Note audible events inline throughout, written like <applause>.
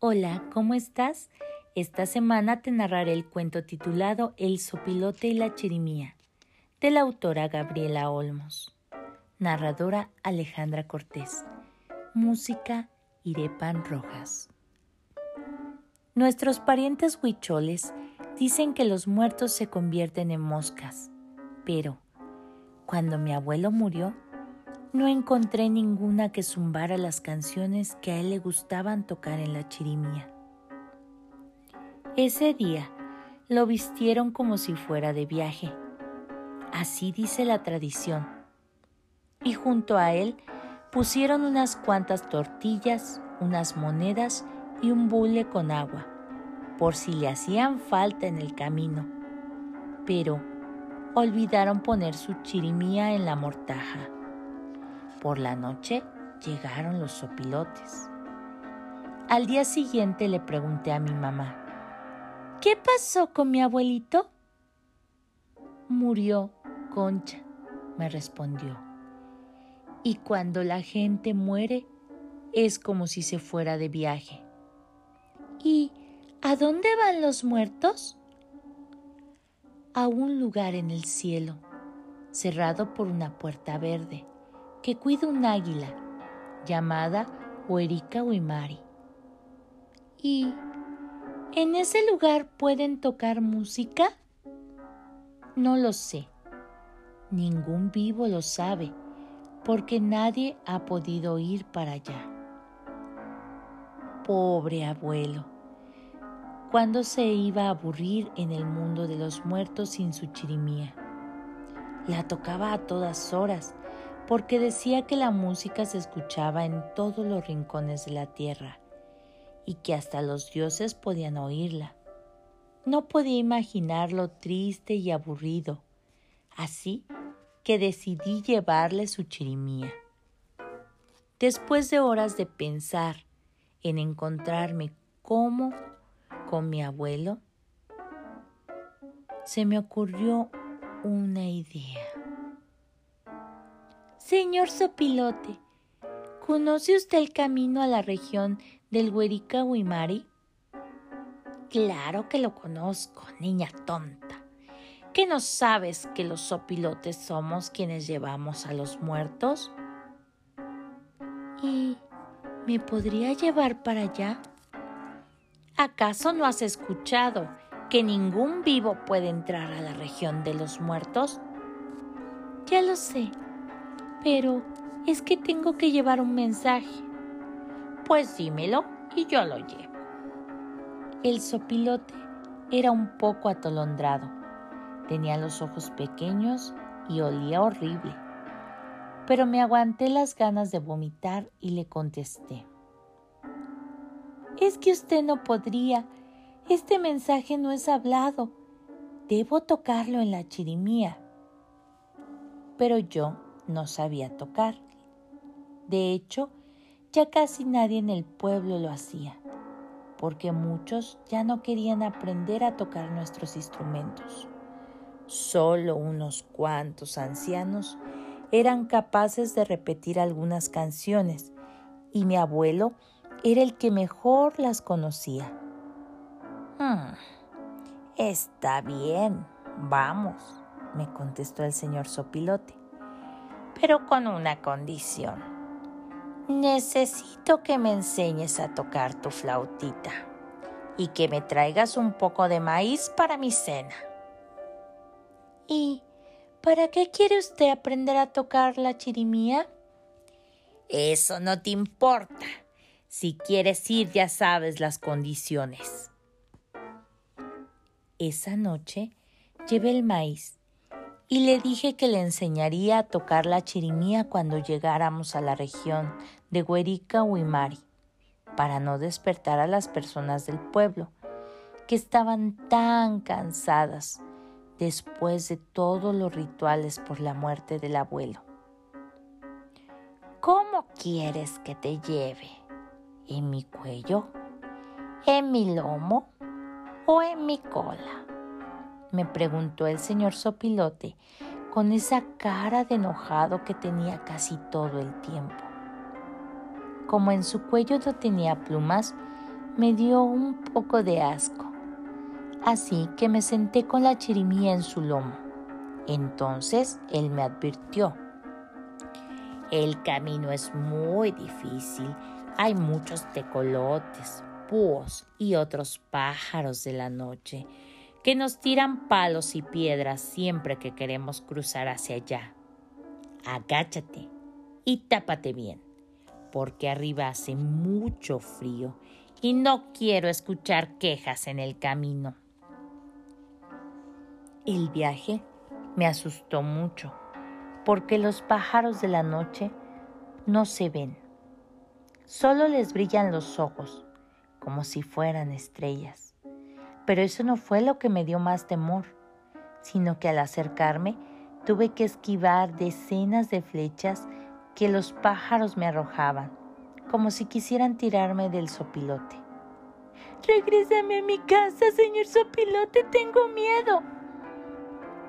Hola, ¿cómo estás? Esta semana te narraré el cuento titulado El sopilote y la chirimía, de la autora Gabriela Olmos. Narradora Alejandra Cortés. Música Irepan Rojas. Nuestros parientes huicholes dicen que los muertos se convierten en moscas, pero cuando mi abuelo murió, no encontré ninguna que zumbara las canciones que a él le gustaban tocar en la chirimía. Ese día lo vistieron como si fuera de viaje. Así dice la tradición. Y junto a él pusieron unas cuantas tortillas, unas monedas y un bule con agua, por si le hacían falta en el camino. Pero olvidaron poner su chirimía en la mortaja. Por la noche llegaron los sopilotes. Al día siguiente le pregunté a mi mamá, ¿qué pasó con mi abuelito? Murió, Concha, me respondió. Y cuando la gente muere, es como si se fuera de viaje. ¿Y a dónde van los muertos? A un lugar en el cielo, cerrado por una puerta verde que cuida un águila llamada Huerica Huimari. ¿Y en ese lugar pueden tocar música? No lo sé. Ningún vivo lo sabe, porque nadie ha podido ir para allá. Pobre abuelo, ¿cuándo se iba a aburrir en el mundo de los muertos sin su chirimía? La tocaba a todas horas porque decía que la música se escuchaba en todos los rincones de la tierra y que hasta los dioses podían oírla. No podía imaginar lo triste y aburrido, así que decidí llevarle su chirimía. Después de horas de pensar en encontrarme como con mi abuelo, se me ocurrió una idea. Señor Sopilote, ¿conoce usted el camino a la región del Huerica Huimari? Claro que lo conozco, niña tonta. ¿Qué no sabes que los sopilotes somos quienes llevamos a los muertos? ¿Y me podría llevar para allá? ¿Acaso no has escuchado que ningún vivo puede entrar a la región de los muertos? Ya lo sé, pero es que tengo que llevar un mensaje. Pues dímelo y yo lo llevo. El sopilote era un poco atolondrado. Tenía los ojos pequeños y olía horrible. Pero me aguanté las ganas de vomitar y le contesté. Es que usted no podría. Este mensaje no es hablado. Debo tocarlo en la chirimía. Pero yo no sabía tocar. De hecho, ya casi nadie en el pueblo lo hacía, porque muchos ya no querían aprender a tocar nuestros instrumentos. Solo unos cuantos ancianos eran capaces de repetir algunas canciones y mi abuelo era el que mejor las conocía. Hmm, está bien, vamos, me contestó el señor Sopilote pero con una condición. Necesito que me enseñes a tocar tu flautita y que me traigas un poco de maíz para mi cena. ¿Y para qué quiere usted aprender a tocar la chirimía? Eso no te importa. Si quieres ir ya sabes las condiciones. Esa noche llevé el maíz y le dije que le enseñaría a tocar la chirimía cuando llegáramos a la región de Huerica Huimari, para no despertar a las personas del pueblo, que estaban tan cansadas después de todos los rituales por la muerte del abuelo. ¿Cómo quieres que te lleve? ¿En mi cuello? ¿En mi lomo? ¿O en mi cola? Me preguntó el señor Sopilote con esa cara de enojado que tenía casi todo el tiempo. Como en su cuello no tenía plumas, me dio un poco de asco. Así que me senté con la chirimía en su lomo. Entonces él me advirtió. El camino es muy difícil. Hay muchos tecolotes, búhos y otros pájaros de la noche que nos tiran palos y piedras siempre que queremos cruzar hacia allá. Agáchate y tápate bien, porque arriba hace mucho frío y no quiero escuchar quejas en el camino. El viaje me asustó mucho, porque los pájaros de la noche no se ven. Solo les brillan los ojos, como si fueran estrellas. Pero eso no fue lo que me dio más temor, sino que al acercarme tuve que esquivar decenas de flechas que los pájaros me arrojaban, como si quisieran tirarme del sopilote. Regrésame a mi casa, señor sopilote, tengo miedo.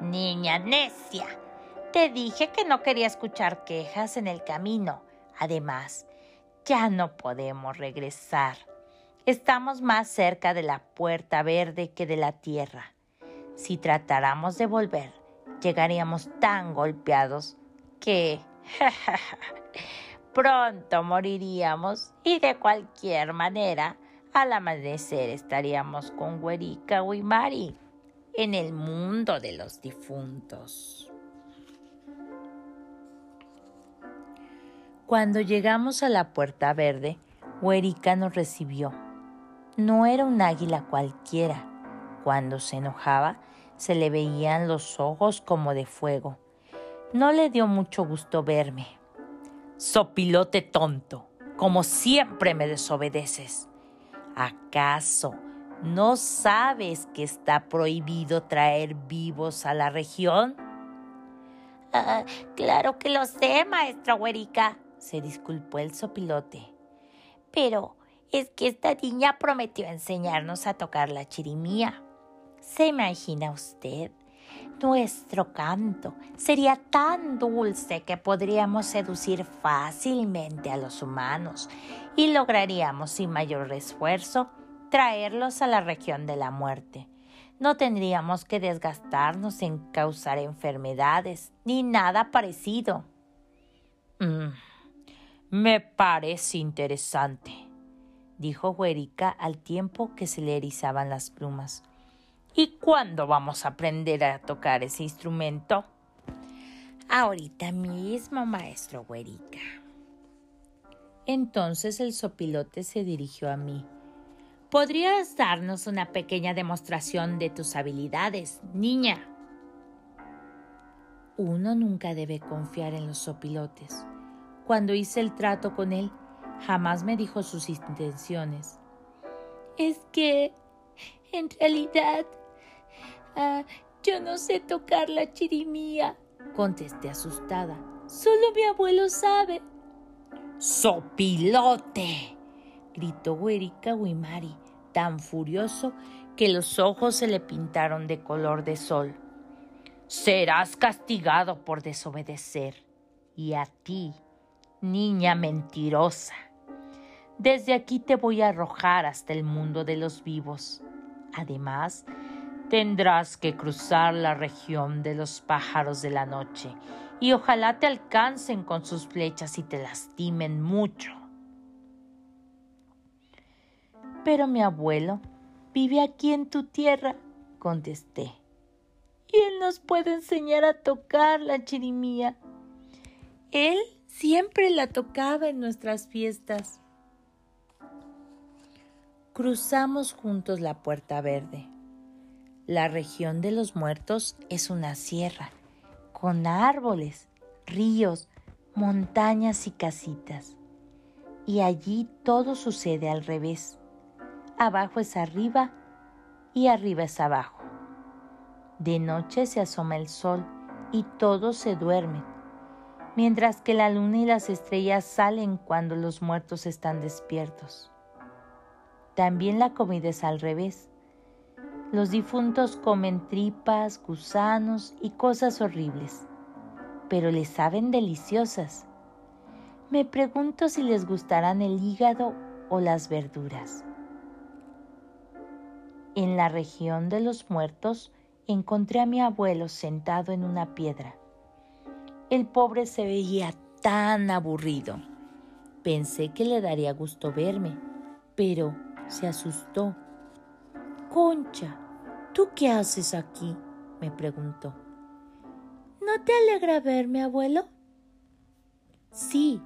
Niña necia, te dije que no quería escuchar quejas en el camino. Además, ya no podemos regresar. Estamos más cerca de la puerta verde que de la tierra. Si tratáramos de volver, llegaríamos tan golpeados que <laughs> pronto moriríamos y de cualquier manera al amanecer estaríamos con Huerica Mari en el mundo de los difuntos. Cuando llegamos a la puerta verde, Huerica nos recibió no era un águila cualquiera. Cuando se enojaba, se le veían los ojos como de fuego. No le dio mucho gusto verme. Sopilote tonto, como siempre me desobedeces. ¿Acaso no sabes que está prohibido traer vivos a la región? Ah, claro que lo sé, maestra Huerica, se disculpó el sopilote. Pero es que esta niña prometió enseñarnos a tocar la chirimía. ¿Se imagina usted? Nuestro canto sería tan dulce que podríamos seducir fácilmente a los humanos y lograríamos sin mayor esfuerzo traerlos a la región de la muerte. No tendríamos que desgastarnos en causar enfermedades ni nada parecido. Mm, me parece interesante dijo Huerica al tiempo que se le erizaban las plumas. ¿Y cuándo vamos a aprender a tocar ese instrumento? Ahorita mismo, maestro Huerica. Entonces el sopilote se dirigió a mí. ¿Podrías darnos una pequeña demostración de tus habilidades, niña? Uno nunca debe confiar en los sopilotes. Cuando hice el trato con él, Jamás me dijo sus intenciones. Es que, en realidad, ah, yo no sé tocar la chirimía, contesté asustada. Solo mi abuelo sabe. ¡Sopilote! gritó Huerica Wimari, tan furioso que los ojos se le pintaron de color de sol. Serás castigado por desobedecer. Y a ti, niña mentirosa. Desde aquí te voy a arrojar hasta el mundo de los vivos. Además, tendrás que cruzar la región de los pájaros de la noche, y ojalá te alcancen con sus flechas y te lastimen mucho. Pero mi abuelo vive aquí en tu tierra, contesté. Y él nos puede enseñar a tocar la chirimía. Él siempre la tocaba en nuestras fiestas. Cruzamos juntos la Puerta Verde. La región de los muertos es una sierra, con árboles, ríos, montañas y casitas. Y allí todo sucede al revés. Abajo es arriba y arriba es abajo. De noche se asoma el sol y todos se duermen, mientras que la luna y las estrellas salen cuando los muertos están despiertos. También la comida es al revés. Los difuntos comen tripas, gusanos y cosas horribles, pero les saben deliciosas. Me pregunto si les gustarán el hígado o las verduras. En la región de los muertos encontré a mi abuelo sentado en una piedra. El pobre se veía tan aburrido. Pensé que le daría gusto verme, pero se asustó. Concha, ¿tú qué haces aquí? me preguntó. ¿No te alegra verme, abuelo? Sí,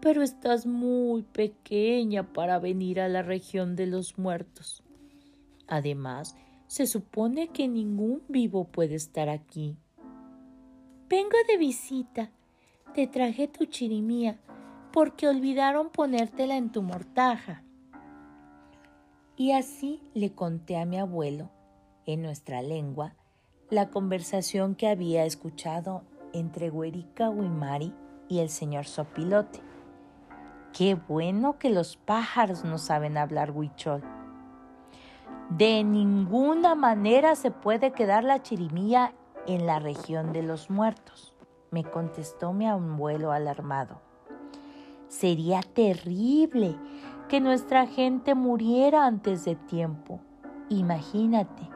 pero estás muy pequeña para venir a la región de los muertos. Además, se supone que ningún vivo puede estar aquí. Vengo de visita. Te traje tu chirimía porque olvidaron ponértela en tu mortaja. Y así le conté a mi abuelo, en nuestra lengua, la conversación que había escuchado entre Huerica Huimari y el señor Sopilote. Qué bueno que los pájaros no saben hablar huichol. De ninguna manera se puede quedar la chirimía en la región de los muertos, me contestó mi abuelo alarmado. Sería terrible que nuestra gente muriera antes de tiempo. Imagínate,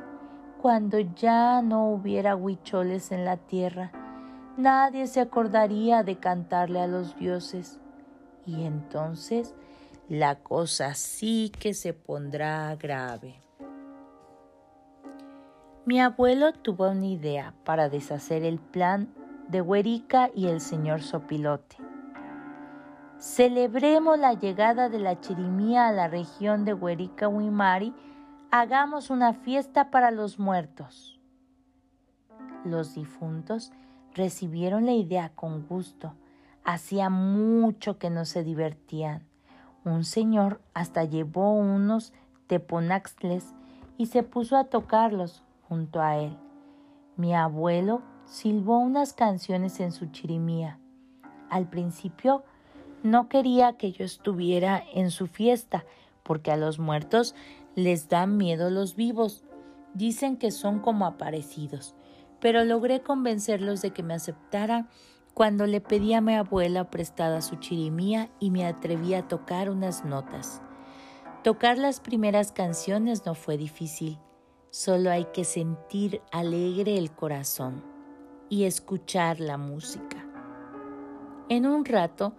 cuando ya no hubiera huicholes en la tierra, nadie se acordaría de cantarle a los dioses. Y entonces la cosa sí que se pondrá grave. Mi abuelo tuvo una idea para deshacer el plan de Huerica y el señor Sopilote. Celebremos la llegada de la chirimía a la región de Huerica Huimari, hagamos una fiesta para los muertos. Los difuntos recibieron la idea con gusto. Hacía mucho que no se divertían. Un señor hasta llevó unos teponaxles y se puso a tocarlos junto a él. Mi abuelo silbó unas canciones en su chirimía. Al principio no quería que yo estuviera en su fiesta, porque a los muertos les dan miedo los vivos. Dicen que son como aparecidos, pero logré convencerlos de que me aceptaran cuando le pedí a mi abuela prestada su chirimía y me atreví a tocar unas notas. Tocar las primeras canciones no fue difícil. Solo hay que sentir alegre el corazón y escuchar la música. En un rato,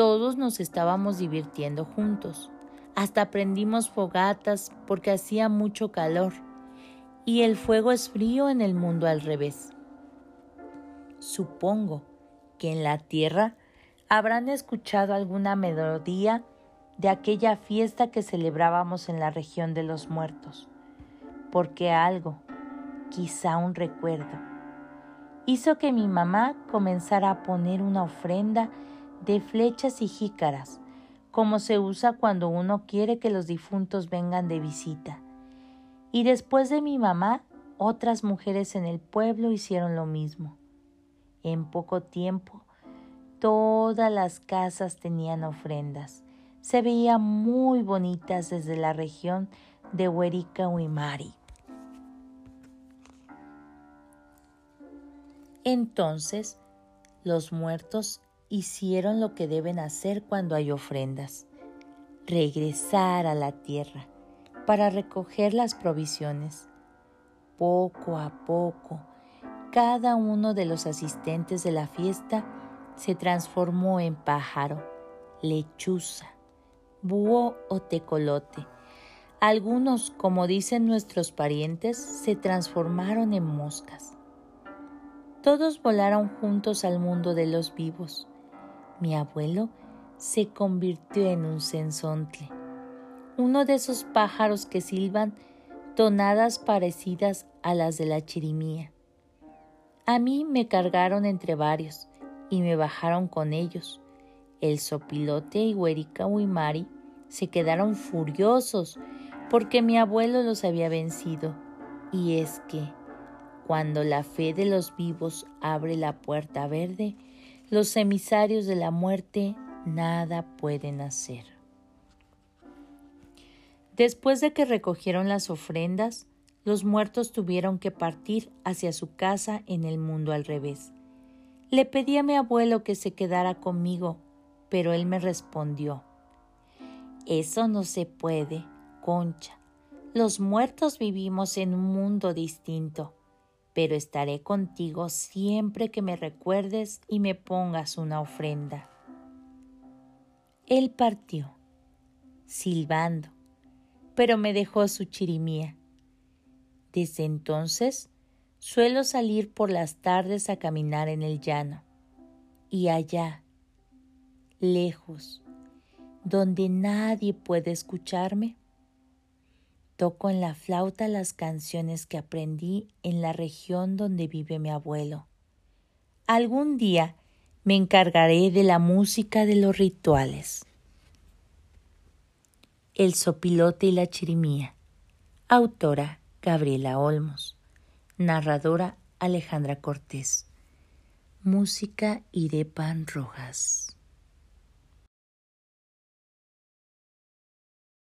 todos nos estábamos divirtiendo juntos. Hasta prendimos fogatas porque hacía mucho calor y el fuego es frío en el mundo al revés. Supongo que en la tierra habrán escuchado alguna melodía de aquella fiesta que celebrábamos en la región de los muertos porque algo, quizá un recuerdo, hizo que mi mamá comenzara a poner una ofrenda de flechas y jícaras, como se usa cuando uno quiere que los difuntos vengan de visita. Y después de mi mamá, otras mujeres en el pueblo hicieron lo mismo. En poco tiempo, todas las casas tenían ofrendas. Se veían muy bonitas desde la región de Huerica Huimari. Entonces los muertos hicieron lo que deben hacer cuando hay ofrendas, regresar a la tierra para recoger las provisiones. Poco a poco, cada uno de los asistentes de la fiesta se transformó en pájaro, lechuza, búho o tecolote. Algunos, como dicen nuestros parientes, se transformaron en moscas. Todos volaron juntos al mundo de los vivos. Mi abuelo se convirtió en un sensontle, uno de esos pájaros que silban tonadas parecidas a las de la chirimía. A mí me cargaron entre varios y me bajaron con ellos. El sopilote y Huerica Huimari se quedaron furiosos porque mi abuelo los había vencido. Y es que cuando la fe de los vivos abre la puerta verde, los emisarios de la muerte nada pueden hacer. Después de que recogieron las ofrendas, los muertos tuvieron que partir hacia su casa en el mundo al revés. Le pedí a mi abuelo que se quedara conmigo, pero él me respondió, Eso no se puede, Concha. Los muertos vivimos en un mundo distinto, pero estaré contigo siempre que me recuerdes y me pongas una ofrenda. Él partió, silbando, pero me dejó su chirimía. Desde entonces suelo salir por las tardes a caminar en el llano, y allá, lejos, donde nadie puede escucharme, Toco en la flauta las canciones que aprendí en la región donde vive mi abuelo. Algún día me encargaré de la música de los rituales. El sopilote y la chirimía. Autora Gabriela Olmos. Narradora Alejandra Cortés. Música Irepan Rojas.